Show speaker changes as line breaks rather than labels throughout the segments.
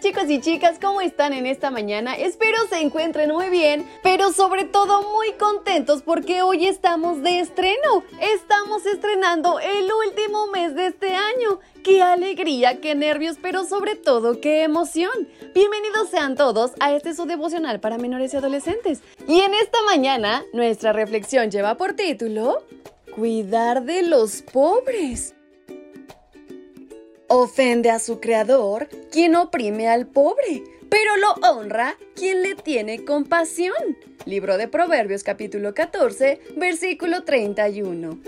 Chicos y chicas, ¿cómo están en esta mañana? Espero se encuentren muy bien, pero sobre todo muy contentos porque hoy estamos de estreno. Estamos estrenando el último mes de este año. ¡Qué alegría, qué nervios, pero sobre todo qué emoción! Bienvenidos sean todos a este su devocional para menores y adolescentes. Y en esta mañana, nuestra reflexión lleva por título Cuidar de los pobres. Ofende a su creador quien oprime al pobre, pero lo honra quien le tiene compasión. Libro de Proverbios capítulo 14, versículo 31.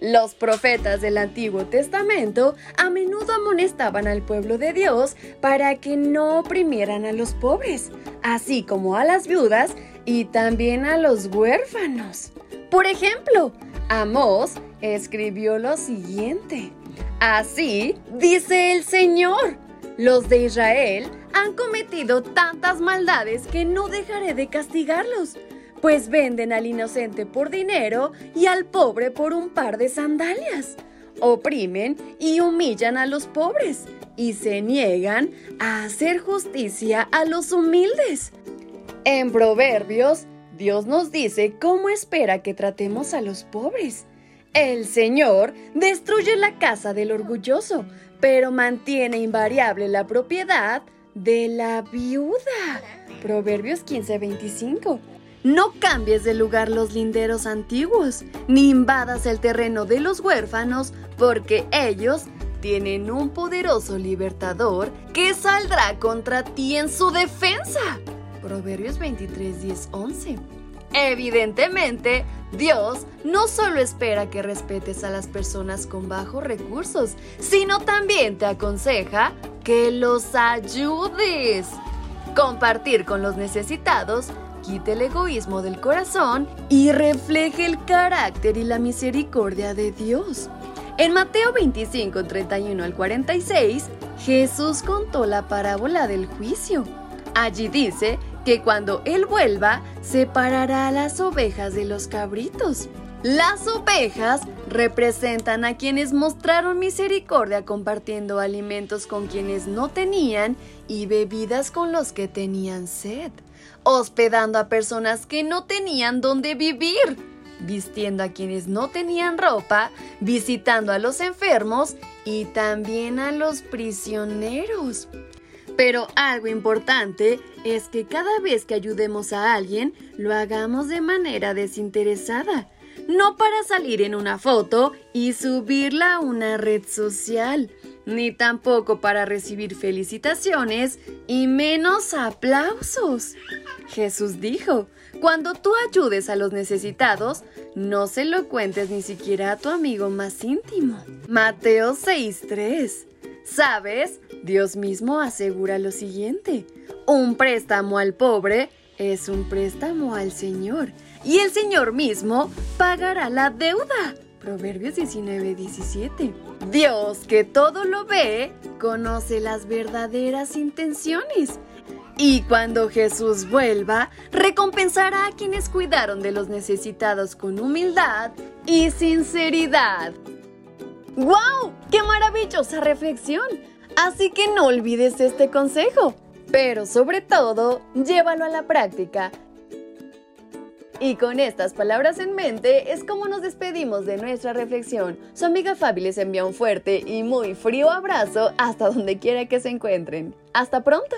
Los profetas del Antiguo Testamento a menudo amonestaban al pueblo de Dios para que no oprimieran a los pobres, así como a las viudas y también a los huérfanos. Por ejemplo, Amós escribió lo siguiente. Así dice el Señor. Los de Israel han cometido tantas maldades que no dejaré de castigarlos, pues venden al inocente por dinero y al pobre por un par de sandalias. Oprimen y humillan a los pobres y se niegan a hacer justicia a los humildes. En Proverbios, Dios nos dice cómo espera que tratemos a los pobres. El Señor destruye la casa del orgulloso, pero mantiene invariable la propiedad de la viuda. Proverbios 15:25. No cambies de lugar los linderos antiguos, ni invadas el terreno de los huérfanos, porque ellos tienen un poderoso libertador que saldrá contra ti en su defensa. Proverbios 23, 10, 11. Evidentemente, Dios no solo espera que respetes a las personas con bajos recursos, sino también te aconseja que los ayudes. Compartir con los necesitados quite el egoísmo del corazón y refleje el carácter y la misericordia de Dios. En Mateo 25, 31 al 46, Jesús contó la parábola del juicio. Allí dice que cuando Él vuelva, separará a las ovejas de los cabritos. Las ovejas representan a quienes mostraron misericordia compartiendo alimentos con quienes no tenían y bebidas con los que tenían sed, hospedando a personas que no tenían dónde vivir, vistiendo a quienes no tenían ropa, visitando a los enfermos y también a los prisioneros. Pero algo importante es que cada vez que ayudemos a alguien, lo hagamos de manera desinteresada, no para salir en una foto y subirla a una red social, ni tampoco para recibir felicitaciones y menos aplausos. Jesús dijo, cuando tú ayudes a los necesitados, no se lo cuentes ni siquiera a tu amigo más íntimo. Mateo 6.3 ¿Sabes? Dios mismo asegura lo siguiente. Un préstamo al pobre es un préstamo al Señor. Y el Señor mismo pagará la deuda. Proverbios 19, 17. Dios, que todo lo ve, conoce las verdaderas intenciones. Y cuando Jesús vuelva, recompensará a quienes cuidaron de los necesitados con humildad y sinceridad. ¡Wow! ¡Qué maravillosa reflexión! Así que no olvides este consejo, pero sobre todo, llévalo a la práctica. Y con estas palabras en mente es como nos despedimos de nuestra reflexión. Su amiga Fabi les envía un fuerte y muy frío abrazo hasta donde quiera que se encuentren. ¡Hasta pronto!